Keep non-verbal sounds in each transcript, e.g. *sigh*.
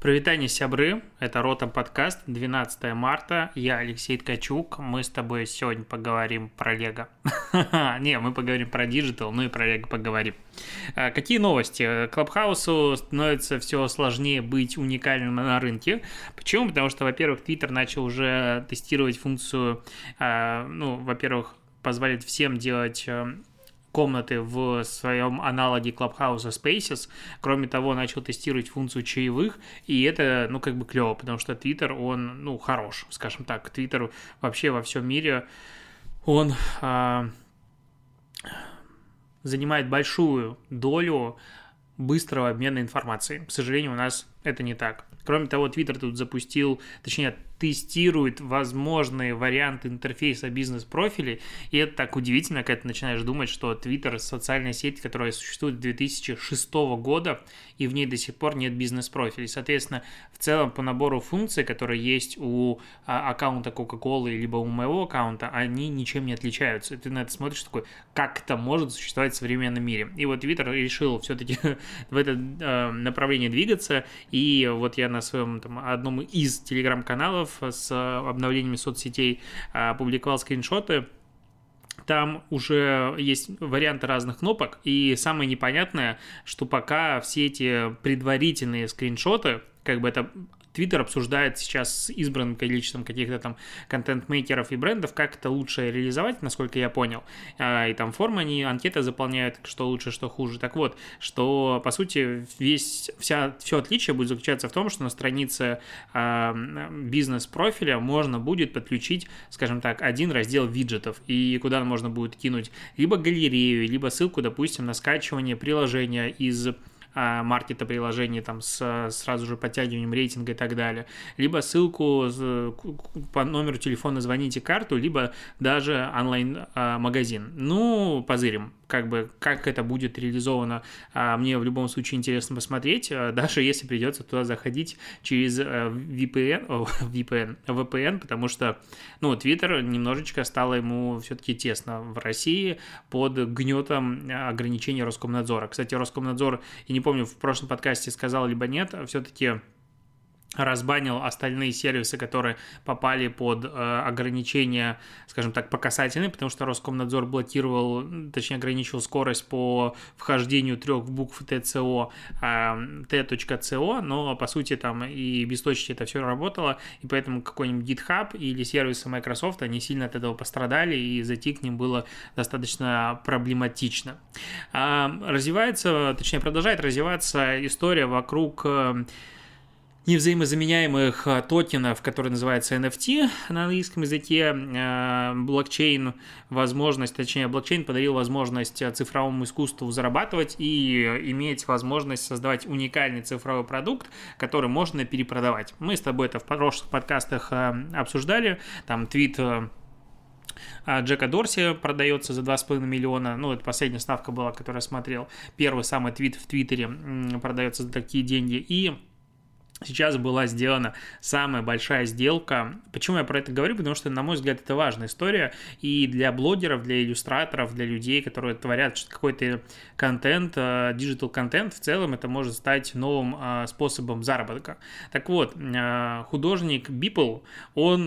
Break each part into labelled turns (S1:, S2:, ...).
S1: Привитание, сябры, это Ротом подкаст, 12 марта, я Алексей Ткачук, мы с тобой сегодня поговорим про Лего. *laughs* Не, мы поговорим про Digital, ну и про Лего поговорим. А, какие новости? Клабхаусу становится все сложнее быть уникальным на рынке. Почему? Потому что, во-первых, Twitter начал уже тестировать функцию, а, ну, во-первых, позволит всем делать э, комнаты в своем аналоге Clubhouse Spaces. Кроме того, начал тестировать функцию чаевых, и это, ну, как бы клево, потому что Twitter, он, ну, хорош, скажем так. Twitter вообще во всем мире, он а, занимает большую долю быстрого обмена информацией. К сожалению, у нас это не так. Кроме того, Twitter тут запустил, точнее, тестирует возможные варианты интерфейса бизнес-профилей, и это так удивительно, когда ты начинаешь думать, что Twitter – социальная сеть, которая существует с 2006 года, и в ней до сих пор нет бизнес-профилей. Соответственно, в целом по набору функций, которые есть у а, аккаунта Coca-Cola либо у моего аккаунта, они ничем не отличаются. Ты на это смотришь такой, как это может существовать в современном мире. И вот Twitter решил все-таки *laughs* в это э, направление двигаться, и вот я на своем там, одном из телеграм-каналов с обновлениями соцсетей опубликовал скриншоты. Там уже есть варианты разных кнопок, и самое непонятное, что пока все эти предварительные скриншоты, как бы это Твиттер обсуждает сейчас с избранным количеством каких-то там контент-мейкеров и брендов, как это лучше реализовать, насколько я понял. А, и там формы они, анкеты заполняют, что лучше, что хуже. Так вот, что, по сути, весь, вся, все отличие будет заключаться в том, что на странице э, бизнес-профиля можно будет подключить, скажем так, один раздел виджетов, и куда можно будет кинуть либо галерею, либо ссылку, допустим, на скачивание приложения из а, маркета приложений там с сразу же подтягиванием рейтинга и так далее, либо ссылку по номеру телефона звоните карту, либо даже онлайн-магазин. Ну, позырим как бы, как это будет реализовано, а, мне в любом случае интересно посмотреть, а, даже если придется туда заходить через VPN, VPN, VPN, потому что, ну, Twitter немножечко стало ему все-таки тесно в России под гнетом ограничений Роскомнадзора. Кстати, Роскомнадзор, я не помню, в прошлом подкасте сказал либо нет, все-таки разбанил остальные сервисы, которые попали под э, ограничения, скажем так, по касательной, потому что Роскомнадзор блокировал, точнее ограничивал скорость по вхождению трех букв ТЦО, э, T.CO, но по сути там и без точки это все работало, и поэтому какой-нибудь GitHub или сервисы Microsoft, они сильно от этого пострадали, и зайти к ним было достаточно проблематично. Э, развивается, точнее продолжает развиваться история вокруг э, невзаимозаменяемых а, токенов, которые называются NFT на английском языке. А, блокчейн возможность, точнее, блокчейн подарил возможность цифровому искусству зарабатывать и иметь возможность создавать уникальный цифровой продукт, который можно перепродавать. Мы с тобой это в прошлых подкастах обсуждали. Там твит Джека Дорси продается за 2,5 миллиона. Ну, это последняя ставка была, которую я смотрел. Первый самый твит в Твиттере продается за такие деньги. И Сейчас была сделана самая большая сделка. Почему я про это говорю? Потому что, на мой взгляд, это важная история и для блогеров, для иллюстраторов, для людей, которые творят какой-то контент, digital контент, в целом это может стать новым а, способом заработка. Так вот, а, художник Бипл, он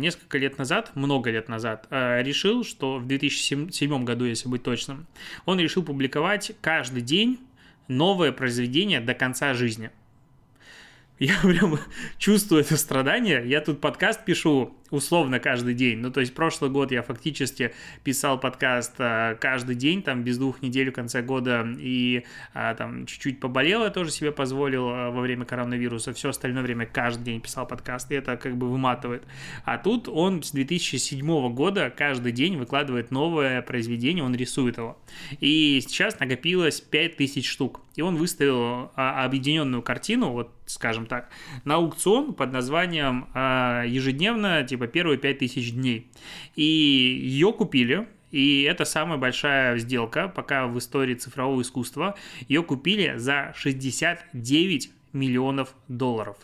S1: несколько лет назад, много лет назад, решил, что в 2007 году, если быть точным, он решил публиковать каждый день новое произведение до конца жизни – я *laughs* прям чувствую это страдание. Я тут подкаст пишу условно каждый день. Ну, то есть прошлый год я фактически писал подкаст а, каждый день, там, без двух недель в конце года, и а, там чуть-чуть поболел, я тоже себе позволил а, во время коронавируса. Все остальное время каждый день писал подкаст, и это как бы выматывает. А тут он с 2007 года каждый день выкладывает новое произведение, он рисует его. И сейчас накопилось 5000 штук. И он выставил а, объединенную картину, вот скажем так, на аукцион под названием ежедневно, типа первые 5000 дней. И ее купили, и это самая большая сделка пока в истории цифрового искусства. Ее купили за 69 миллионов долларов.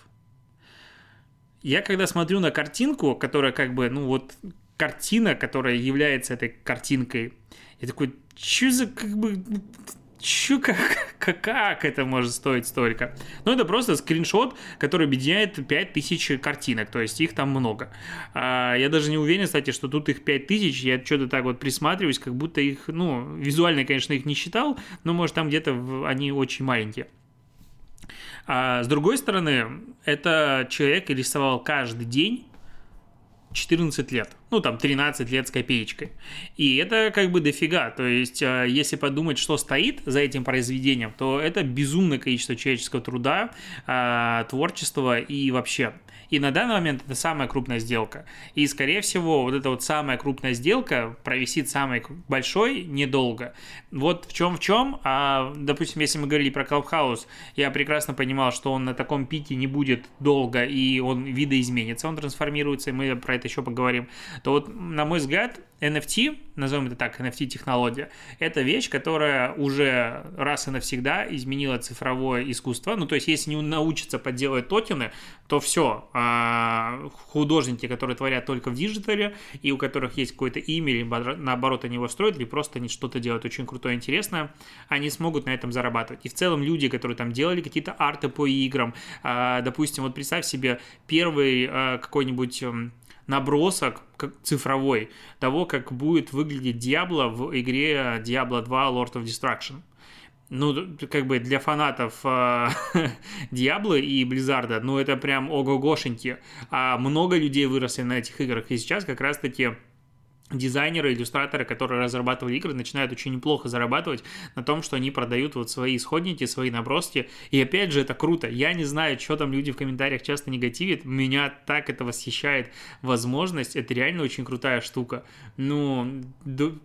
S1: Я когда смотрю на картинку, которая как бы, ну вот, картина, которая является этой картинкой, я такой, что за как бы Чё, как, как, это может стоить столько? Ну, это просто скриншот, который объединяет 5000 картинок, то есть их там много. А, я даже не уверен, кстати, что тут их 5000, я что-то так вот присматриваюсь, как будто их, ну, визуально, конечно, их не считал, но, может, там где-то они очень маленькие. А с другой стороны, это человек рисовал каждый день 14 лет. Ну, там, 13 лет с копеечкой. И это как бы дофига. То есть, э, если подумать, что стоит за этим произведением, то это безумное количество человеческого труда, э, творчества и вообще. И на данный момент это самая крупная сделка. И, скорее всего, вот эта вот самая крупная сделка провисит самой большой недолго. Вот в чем в чем. А, допустим, если мы говорили про Clubhouse, я прекрасно понимал, что он на таком пике не будет долго, и он видоизменится, он трансформируется, и мы про это еще поговорим. То вот, на мой взгляд, NFT, назовем это так, NFT-технология, это вещь, которая уже раз и навсегда изменила цифровое искусство. Ну, то есть, если не научиться подделывать токены, то все, а, художники, которые творят только в диджитале, и у которых есть какое-то имя, или наоборот они его строят, или просто они что-то делают очень крутое, интересное, они смогут на этом зарабатывать. И в целом люди, которые там делали какие-то арты по играм, а, допустим, вот представь себе первый а, какой-нибудь набросок цифровой того, как будет выглядеть Диабло в игре Diablo 2 Lord of Destruction. Ну, как бы для фанатов э, *laughs* и Близзарда, ну, это прям ого-гошеньки. А много людей выросли на этих играх, и сейчас как раз-таки дизайнеры, иллюстраторы, которые разрабатывали игры, начинают очень неплохо зарабатывать на том, что они продают вот свои исходники, свои наброски. И опять же, это круто. Я не знаю, что там люди в комментариях часто негативят. Меня так это восхищает возможность. Это реально очень крутая штука. Ну,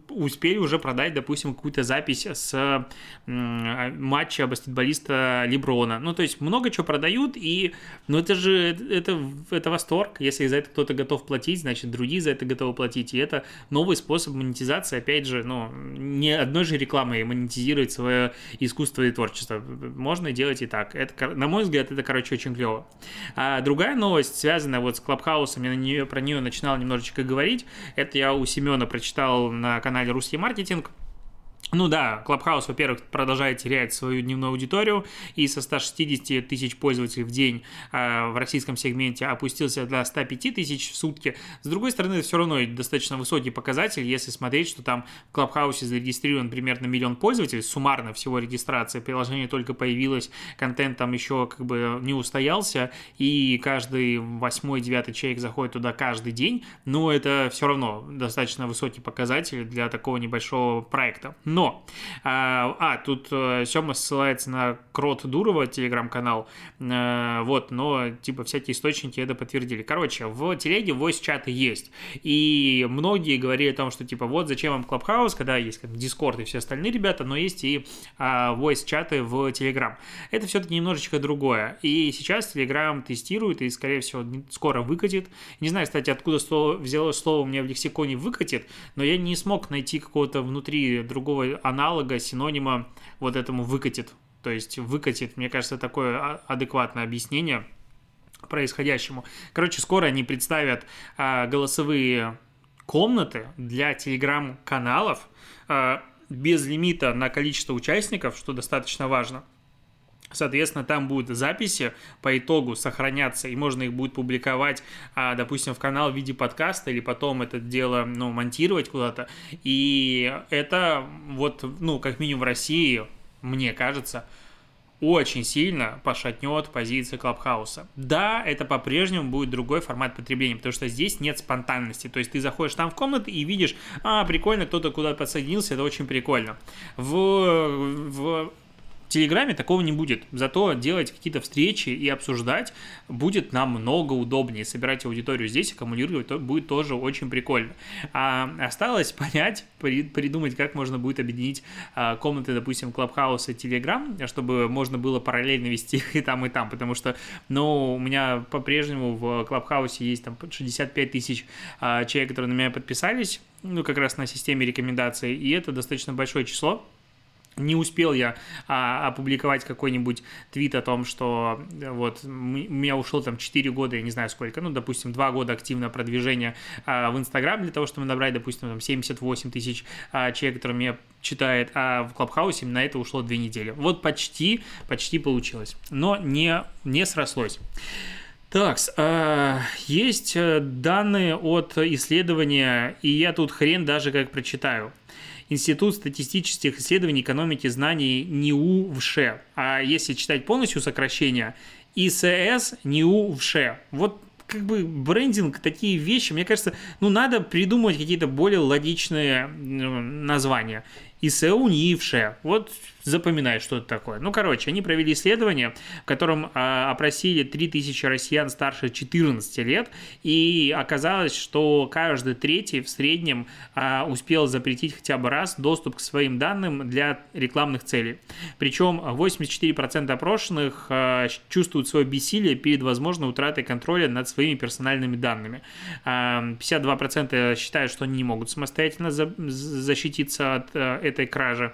S1: успели уже продать, допустим, какую-то запись с матча баскетболиста Леброна. Ну, то есть много чего продают, и ну, это же это, это восторг. Если за это кто-то готов платить, значит, другие за это готовы платить. И это новый способ монетизации, опять же, ну, не одной же рекламой монетизировать свое искусство и творчество. Можно делать и так. Это, на мой взгляд, это, короче, очень клево. А другая новость, связанная вот с Клабхаусом, я на нее, про нее начинал немножечко говорить, это я у Семена прочитал на канале «Русский маркетинг», ну да, Clubhouse, во-первых, продолжает терять свою дневную аудиторию и со 160 тысяч пользователей в день э, в российском сегменте опустился до 105 тысяч в сутки. С другой стороны, это все равно достаточно высокий показатель, если смотреть, что там в Clubhouse зарегистрирован примерно миллион пользователей, суммарно всего регистрации, приложение только появилось, контент там еще как бы не устоялся, и каждый восьмой, девятый человек заходит туда каждый день, но это все равно достаточно высокий показатель для такого небольшого проекта. Но, а, а тут э, Сема ссылается на Крот Дурова, телеграм-канал, а, вот, но, типа, всякие источники это подтвердили. Короче, в телеге voice-чаты есть, и многие говорили о том, что, типа, вот зачем вам Clubhouse, когда есть как, Discord и все остальные ребята, но есть и а, voice-чаты в Telegram. Это все-таки немножечко другое, и сейчас Telegram тестирует и, скорее всего, скоро выкатит. Не знаю, кстати, откуда слово, взялось слово у меня в лексиконе «выкатит», но я не смог найти какого-то внутри другого аналога, синонима вот этому выкатит. То есть выкатит, мне кажется, такое а, адекватное объяснение происходящему. Короче, скоро они представят а, голосовые комнаты для телеграм-каналов а, без лимита на количество участников, что достаточно важно. Соответственно, там будут записи по итогу сохраняться, и можно их будет публиковать, а, допустим, в канал в виде подкаста, или потом это дело, ну, монтировать куда-то. И это вот, ну, как минимум в России, мне кажется, очень сильно пошатнет позиции Клабхауса. Да, это по-прежнему будет другой формат потребления, потому что здесь нет спонтанности. То есть ты заходишь там в комнату и видишь, а, прикольно, кто-то куда-то подсоединился, это очень прикольно. В, в Телеграме такого не будет. Зато делать какие-то встречи и обсуждать будет намного удобнее. Собирать аудиторию здесь, аккумулировать то будет тоже очень прикольно. А осталось *laughs* понять, при, придумать, как можно будет объединить а, комнаты, допустим, Clubhouse и Telegram, чтобы можно было параллельно вести их *laughs* и там, и там. Потому что, ну, у меня по-прежнему в Clubhouse есть там 65 тысяч а, человек, которые на меня подписались, ну, как раз на системе рекомендаций, и это достаточно большое число не успел я а, опубликовать какой-нибудь твит о том, что э, вот у меня ушло там 4 года, я не знаю сколько, ну, допустим, 2 года активного продвижения а, в Инстаграм для того, чтобы набрать, допустим, там 78 тысяч а, человек, которые меня читает, а в Клабхаусе на это ушло 2 недели. Вот почти, почти получилось, но не, не срослось. Так, э, есть э, данные от исследования, и я тут хрен даже как прочитаю. Институт статистических исследований экономики знаний НИУ ВШЭ. А если читать полностью сокращение, ИСС НИУ ВШЭ. Вот как бы брендинг, такие вещи, мне кажется, ну, надо придумывать какие-то более логичные названия. ИСУ НИИВШЕ. Вот запоминай, что это такое. Ну, короче, они провели исследование, в котором а, опросили 3000 россиян старше 14 лет, и оказалось, что каждый третий в среднем а, успел запретить хотя бы раз доступ к своим данным для рекламных целей. Причем 84% опрошенных а, чувствуют свое бессилие перед возможной утратой контроля над своими персональными данными. А, 52% считают, что они не могут самостоятельно за, защититься от а, этой кражи.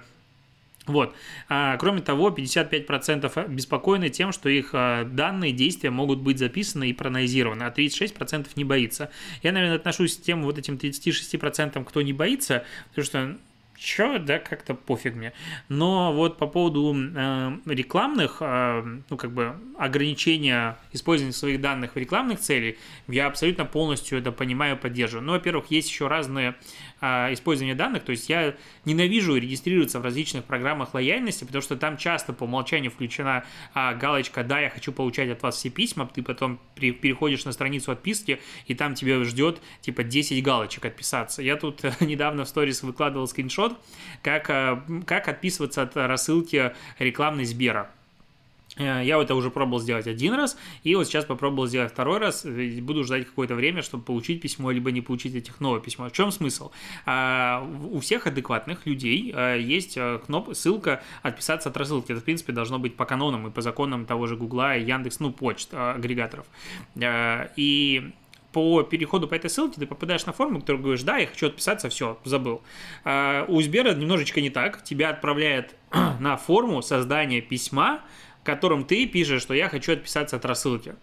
S1: Вот. А, кроме того, 55% беспокоены тем, что их а, данные, действия могут быть записаны и проанализированы, а 36% не боится. Я, наверное, отношусь к тем вот этим 36%, кто не боится, потому что чё, да, как-то пофиг мне. Но вот по поводу э, рекламных, э, ну, как бы, ограничения использования своих данных в рекламных целях, я абсолютно полностью это понимаю, поддерживаю. Ну, во-первых, есть еще разные использования данных, то есть я ненавижу регистрироваться в различных программах лояльности, потому что там часто по умолчанию включена а, галочка «Да, я хочу получать от вас все письма», ты потом переходишь на страницу отписки, и там тебя ждет типа 10 галочек отписаться. Я тут *laughs* недавно в сторис выкладывал скриншот, как, а, как отписываться от рассылки рекламной Сбера. Э, я это уже пробовал сделать один раз, и вот сейчас попробовал сделать второй раз. Буду ждать какое-то время, чтобы получить письмо, либо не получить этих новое письмо. В чем смысл? А, у всех адекватных людей э, есть э, кнопка, ссылка «Отписаться от рассылки». Это, в принципе, должно быть по канонам и по законам того же Гугла Яндекс, ну, почт, агрегаторов. И по переходу по этой ссылке ты попадаешь на форму, которую говоришь, да, я хочу отписаться, все, забыл. У Сбера немножечко не так. Тебя отправляет *clears throat* на форму создания письма, в котором ты пишешь, что я хочу отписаться от рассылки.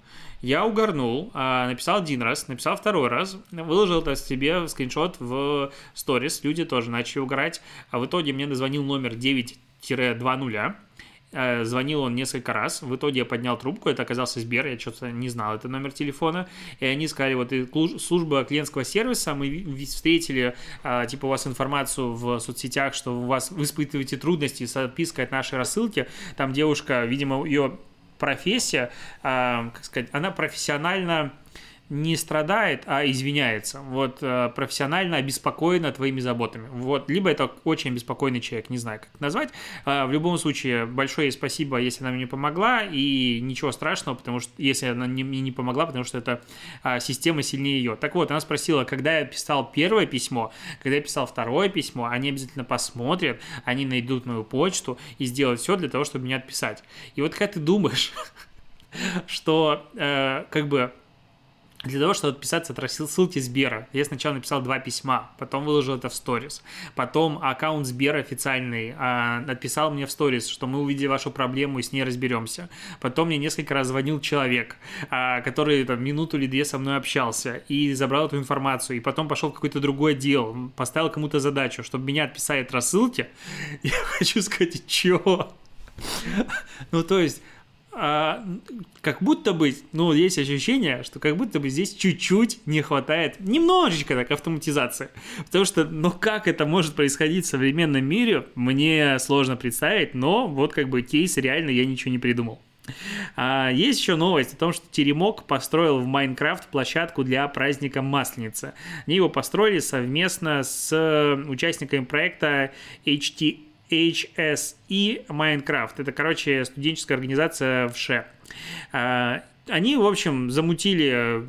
S1: Я угорнул, а, написал один раз, написал второй раз, выложил это себе скриншот в сторис, люди тоже начали угорать, а в итоге мне назвонил номер 9-20, Э, звонил он несколько раз, в итоге я поднял трубку, это оказался Сбер, я что-то не знал это номер телефона, и они сказали, вот служба клиентского сервиса, мы встретили, э, типа, у вас информацию в соцсетях, что у вас вы испытываете трудности с отпиской от нашей рассылки, там девушка, видимо, ее профессия, э, как сказать, она профессионально не страдает, а извиняется. Вот э, профессионально обеспокоена твоими заботами. Вот, либо это очень беспокойный человек, не знаю, как назвать. Э, в любом случае, большое спасибо, если она мне помогла, и ничего страшного, потому что если она мне не, помогла, потому что это э, система сильнее ее. Так вот, она спросила, когда я писал первое письмо, когда я писал второе письмо, они обязательно посмотрят, они найдут мою почту и сделают все для того, чтобы меня отписать. И вот как ты думаешь, *laughs* что э, как бы для того, чтобы отписаться от рассылки Сбера, я сначала написал два письма, потом выложил это в сторис. Потом аккаунт Сбера официальный а, отписал мне в сторис, что мы увидели вашу проблему и с ней разберемся. Потом мне несколько раз звонил человек, а, который там минуту или две со мной общался и забрал эту информацию. И потом пошел в какой-то другой отдел, поставил кому-то задачу, чтобы меня отписали от рассылки. *laughs* Я хочу сказать, чего? Ну, то есть а, как будто бы, ну, есть ощущение, что как будто бы здесь чуть-чуть не хватает, немножечко так, автоматизации. Потому что, ну, как это может происходить в современном мире, мне сложно представить, но вот как бы кейс реально я ничего не придумал. А, есть еще новость о том, что Теремок построил в Майнкрафт площадку для праздника Масленицы. Они его построили совместно с участниками проекта HT HSE Minecraft. Это, короче, студенческая организация в ШЕ. А, они, в общем, замутили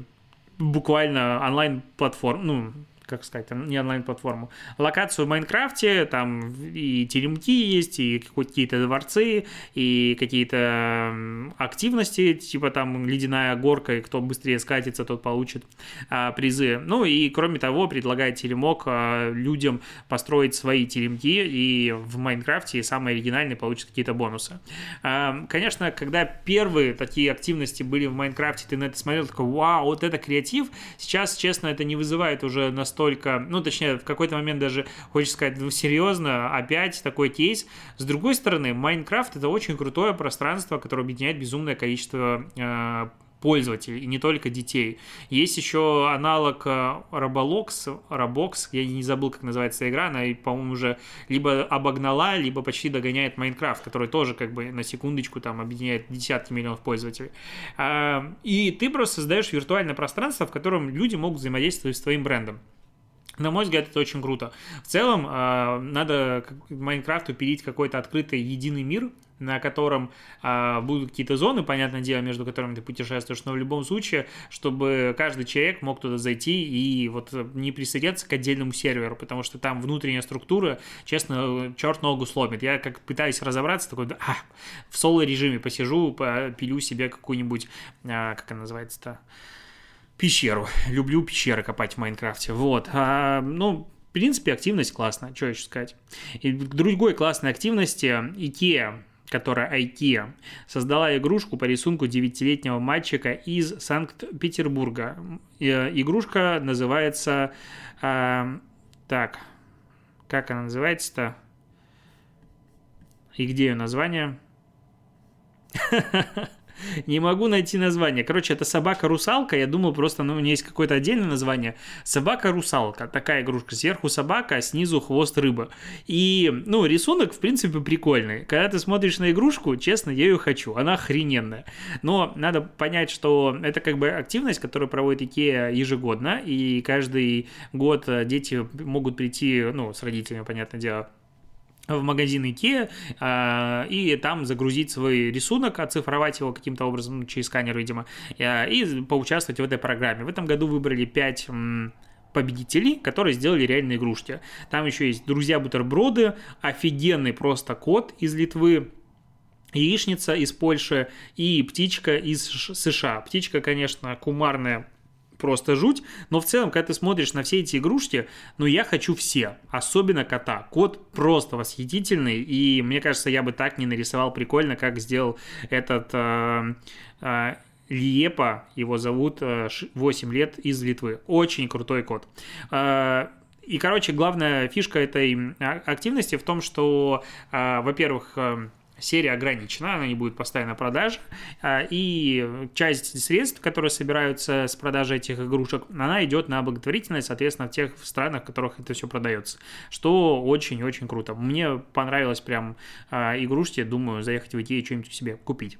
S1: буквально онлайн-платформу, ну, как сказать, не онлайн-платформу, локацию в Майнкрафте, там и теремки есть, и какие-то дворцы, и какие-то активности, типа там ледяная горка, и кто быстрее скатится, тот получит а, призы. Ну и кроме того, предлагает теремок а, людям построить свои теремки, и в Майнкрафте самые оригинальные получат какие-то бонусы. А, конечно, когда первые такие активности были в Майнкрафте, ты на это смотрел, такой, вау, вот это креатив. Сейчас, честно, это не вызывает уже настолько, ну, точнее, в какой-то момент даже, хочется сказать, ну, серьезно, опять такой кейс. С другой стороны, Майнкрафт — это очень крутое пространство, которое объединяет безумное количество э, пользователей, и не только детей. Есть еще аналог Roblox, Roblox, я не забыл, как называется игра, она, по-моему, уже либо обогнала, либо почти догоняет Майнкрафт, который тоже как бы на секундочку там объединяет десятки миллионов пользователей. А, и ты просто создаешь виртуальное пространство, в котором люди могут взаимодействовать с твоим брендом. На мой взгляд, это очень круто. В целом, э, надо Майнкрафту пилить какой-то открытый единый мир, на котором э, будут какие-то зоны, понятное дело, между которыми ты путешествуешь, но в любом случае, чтобы каждый человек мог туда зайти и вот не присоединяться к отдельному серверу, потому что там внутренняя структура, честно, черт ногу сломит. Я как пытаюсь разобраться, такой, а, в соло-режиме посижу, пилю себе какую-нибудь, э, как она называется-то, пещеру. Люблю пещеры копать в Майнкрафте. Вот. А, ну, в принципе, активность классная, что еще сказать. И к другой классной активности IKEA которая IKEA, создала игрушку по рисунку 9-летнего мальчика из Санкт-Петербурга. Игрушка называется... Э, так, как она называется-то? И где ее название? *laughs* Не могу найти название. Короче, это собака-русалка. Я думал, просто ну, у нее есть какое-то отдельное название. Собака-русалка. Такая игрушка. Сверху собака, а снизу хвост рыба. И, ну, рисунок, в принципе, прикольный. Когда ты смотришь на игрушку, честно, я ее хочу. Она охрененная. Но надо понять, что это как бы активность, которую проводит Икея ежегодно. И каждый год дети могут прийти, ну, с родителями, понятное дело, в магазин IKEA э, и там загрузить свой рисунок, оцифровать его каким-то образом ну, через сканер, видимо, э, и поучаствовать в этой программе. В этом году выбрали 5 победителей, которые сделали реальные игрушки. Там еще есть друзья-бутерброды, офигенный просто кот из Литвы, яичница из Польши и птичка из США. Птичка, конечно, кумарная просто жуть. Но в целом, когда ты смотришь на все эти игрушки, ну, я хочу все. Особенно кота. Кот просто восхитительный. И мне кажется, я бы так не нарисовал прикольно, как сделал этот... Э, э, Лиепа, его зовут, 8 э, лет из Литвы. Очень крутой кот. Э, и, короче, главная фишка этой а, активности в том, что, э, во-первых, серия ограничена, она не будет постоянно продаж, а, и часть средств, которые собираются с продажи этих игрушек, она идет на благотворительность, соответственно, в тех странах, в которых это все продается, что очень-очень круто. Мне понравилось прям а, игрушки, думаю, заехать в Икею что-нибудь себе купить.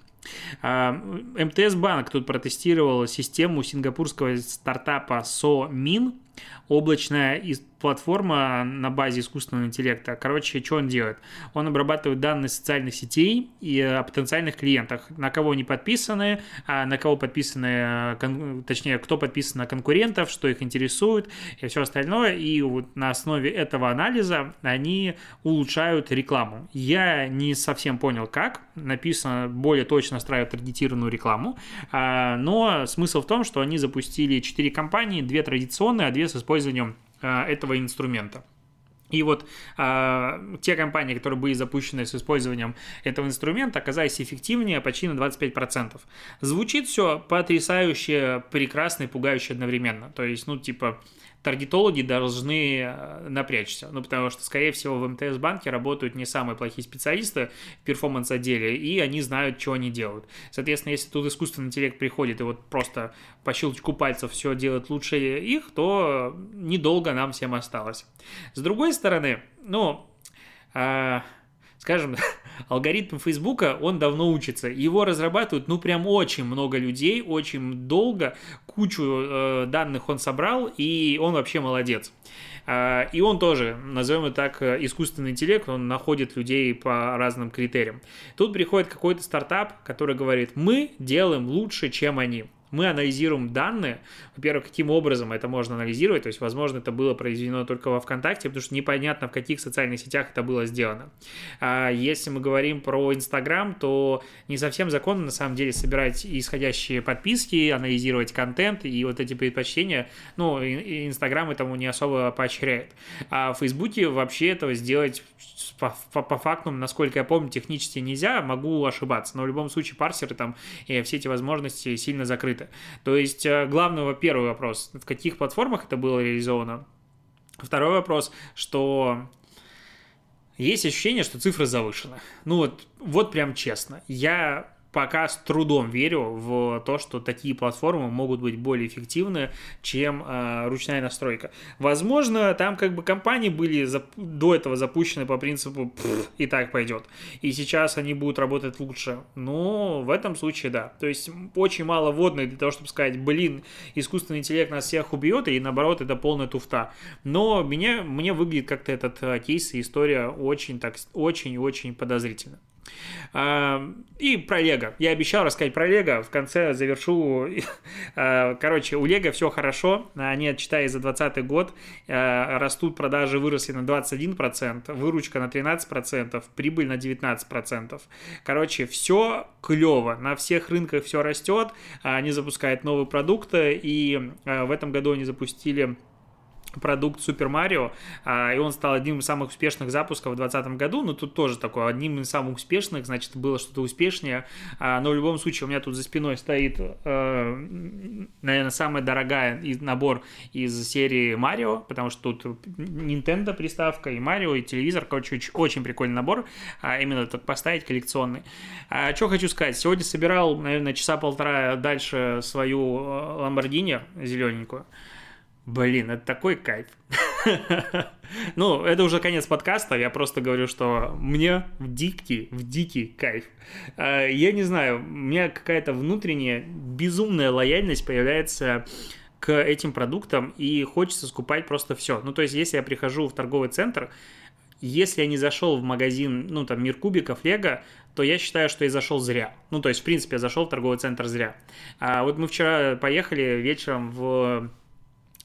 S1: А, МТС Банк тут протестировал систему сингапурского стартапа SoMin, облачная платформа на базе искусственного интеллекта. Короче, что он делает? Он обрабатывает данные социальных сетей и о потенциальных клиентах, на кого они подписаны, а на кого подписаны, точнее, кто подписан на конкурентов, что их интересует и все остальное. И вот на основе этого анализа они улучшают рекламу. Я не совсем понял, как. Написано более точно настраивать таргетированную рекламу, а, но смысл в том, что они запустили 4 компании, 2 традиционные, а 2 с использованием а, этого инструмента. И вот э, те компании, которые были запущены с использованием этого инструмента, оказались эффективнее почти на 25%. Звучит все потрясающе, прекрасно и пугающе одновременно. То есть, ну, типа, таргетологи должны э, напрячься. Ну, потому что, скорее всего, в МТС-банке работают не самые плохие специалисты в перформанс-отделе, и они знают, что они делают. Соответственно, если тут искусственный интеллект приходит и вот просто по щелчку пальцев все делает лучше их, то недолго нам всем осталось. С другой стороны, ну, э, скажем, *laughs* алгоритм Фейсбука, он давно учится. Его разрабатывают, ну, прям очень много людей, очень долго, кучу э, данных он собрал, и он вообще молодец. Э, и он тоже, назовем это так, искусственный интеллект, он находит людей по разным критериям. Тут приходит какой-то стартап, который говорит, мы делаем лучше, чем они. Мы анализируем данные. Во-первых, каким образом это можно анализировать, то есть, возможно, это было произведено только во ВКонтакте, потому что непонятно, в каких социальных сетях это было сделано. А если мы говорим про Инстаграм, то не совсем законно, на самом деле, собирать исходящие подписки, анализировать контент и вот эти предпочтения. Ну, Инстаграм этому не особо поощряет. А в Фейсбуке вообще этого сделать по, по, по факту, насколько я помню, технически нельзя, могу ошибаться, но в любом случае парсеры там и все эти возможности сильно закрыты. То есть, э, главный, первый вопрос, в каких платформах это было реализовано? Второй вопрос, что есть ощущение, что цифры завышены. Ну вот, вот прям честно. Я пока с трудом верю в то, что такие платформы могут быть более эффективны, чем э, ручная настройка. Возможно, там как бы компании были зап- до этого запущены по принципу и так пойдет. И сейчас они будут работать лучше. Но в этом случае да. То есть очень мало водной для того, чтобы сказать, блин, искусственный интеллект нас всех убьет, и наоборот, это полная туфта. Но меня, мне выглядит как-то этот э, кейс и история очень так, очень-очень подозрительно. И про Лего. Я обещал рассказать про Лего. В конце завершу. А, *laughs* короче, у Лего все хорошо. Они, отчитая за 2020 год, а, растут продажи, выросли на 21%, выручка на 13%, прибыль на 19%. Короче, все клево. На всех рынках все растет. Они запускают новые продукты. И а, в этом году они запустили продукт Супер Марио, и он стал одним из самых успешных запусков в 2020 году, но тут тоже такой, одним из самых успешных, значит, было что-то успешнее, а, но в любом случае у меня тут за спиной стоит, э, наверное, самая дорогая набор из серии Марио, потому что тут Nintendo приставка, и Марио, и телевизор, короче, очень прикольный набор, а именно так поставить коллекционный. А, что хочу сказать, сегодня собирал, наверное, часа полтора дальше свою Ламборгини зелененькую, Блин, это такой кайф. *laughs* ну, это уже конец подкаста, я просто говорю, что мне в дикий, в дикий кайф. А, я не знаю, у меня какая-то внутренняя безумная лояльность появляется к этим продуктам, и хочется скупать просто все. Ну, то есть, если я прихожу в торговый центр, если я не зашел в магазин, ну, там, Мир Кубиков, Лего, то я считаю, что я зашел зря. Ну, то есть, в принципе, я зашел в торговый центр зря. А вот мы вчера поехали вечером в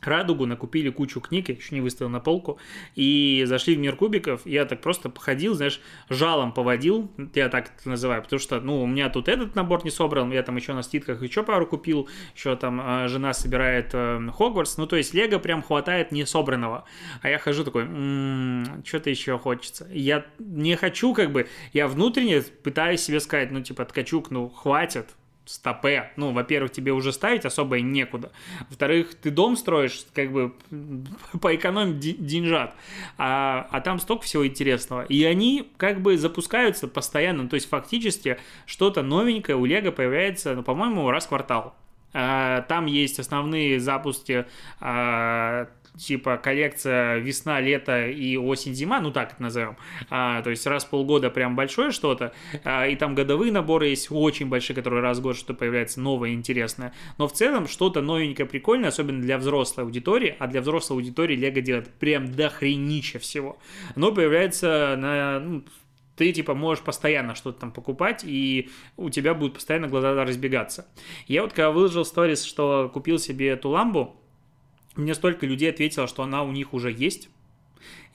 S1: Радугу, накупили кучу книг, я еще не выставил на полку, и зашли в мир кубиков, я так просто походил, знаешь, жалом поводил, я так это называю, потому что, ну, у меня тут этот набор не собран, я там еще на ститках еще пару купил, еще там э, жена собирает э, Хогвартс, ну, то есть Лего прям хватает не собранного, а я хожу такой, м-м, что-то еще хочется. Я не хочу, как бы, я внутренне пытаюсь себе сказать, ну, типа, Ткачук, ну, хватит, стопе. Ну, во-первых, тебе уже ставить особо некуда. Во-вторых, ты дом строишь, как бы *laughs* поэкономить деньжат. А, а там столько всего интересного. И они как бы запускаются постоянно. То есть фактически что-то новенькое у Лего появляется, ну, по-моему, раз в квартал. А, там есть основные запуски а, типа коллекция весна, лето и осень, зима, ну так это назовем. А, то есть раз в полгода прям большое что-то, а, и там годовые наборы есть очень большие, которые раз в год что-то появляется новое, интересное. Но в целом что-то новенькое, прикольное, особенно для взрослой аудитории, а для взрослой аудитории Лего делает прям дохренища всего. Оно появляется на, ну, ты типа можешь постоянно что-то там покупать, и у тебя будут постоянно глаза разбегаться. Я вот когда выложил сторис, что купил себе эту ламбу, мне столько людей ответило, что она у них уже есть.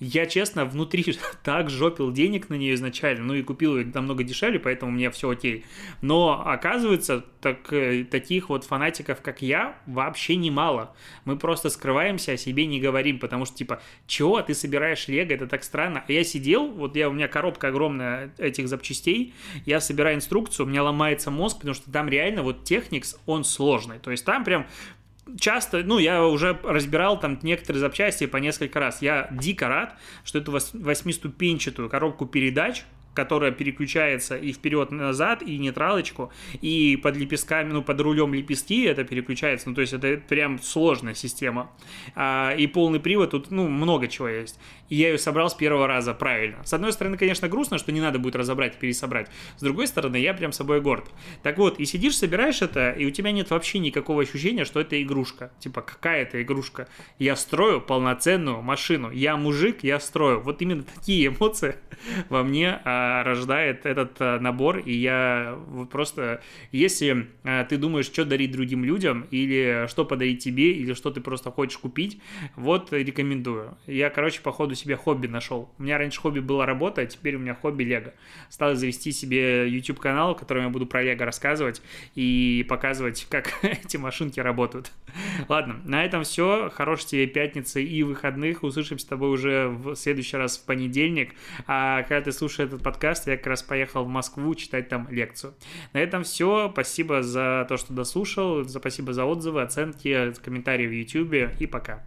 S1: Я, честно, внутри *laughs* так жопил денег на нее изначально, ну и купил ее намного дешевле, поэтому мне все окей. Но оказывается, так, э, таких вот фанатиков, как я, вообще немало. Мы просто скрываемся, о себе не говорим, потому что, типа, чего ты собираешь лего, это так странно. А я сидел, вот я, у меня коробка огромная этих запчастей, я собираю инструкцию, у меня ломается мозг, потому что там реально вот техникс, он сложный. То есть там прям часто, ну, я уже разбирал там некоторые запчасти по несколько раз. Я дико рад, что эту восьмиступенчатую коробку передач которая переключается и вперед-назад, и нейтралочку, и под лепестками, ну, под рулем лепестки это переключается, ну, то есть это прям сложная система. А, и полный привод, тут, ну, много чего есть. И я ее собрал с первого раза правильно. С одной стороны, конечно, грустно, что не надо будет разобрать и пересобрать. С другой стороны, я прям собой горд. Так вот, и сидишь, собираешь это, и у тебя нет вообще никакого ощущения, что это игрушка. Типа, какая это игрушка? Я строю полноценную машину. Я мужик, я строю. Вот именно такие эмоции *laughs* во мне а, рождает этот набор, и я просто, если ты думаешь, что дарить другим людям, или что подарить тебе, или что ты просто хочешь купить, вот рекомендую. Я, короче, по ходу себе хобби нашел. У меня раньше хобби была работа, а теперь у меня хобби Лего. Стал завести себе YouTube-канал, в котором я буду про Лего рассказывать и показывать, как *laughs* эти машинки работают. Ладно, на этом все. Хорошей тебе пятницы и выходных. Услышимся с тобой уже в следующий раз в понедельник. А когда ты слушаешь этот подкаст, я как раз поехал в Москву читать там лекцию. На этом все. Спасибо за то, что дослушал. Спасибо за отзывы, оценки, комментарии в YouTube и пока.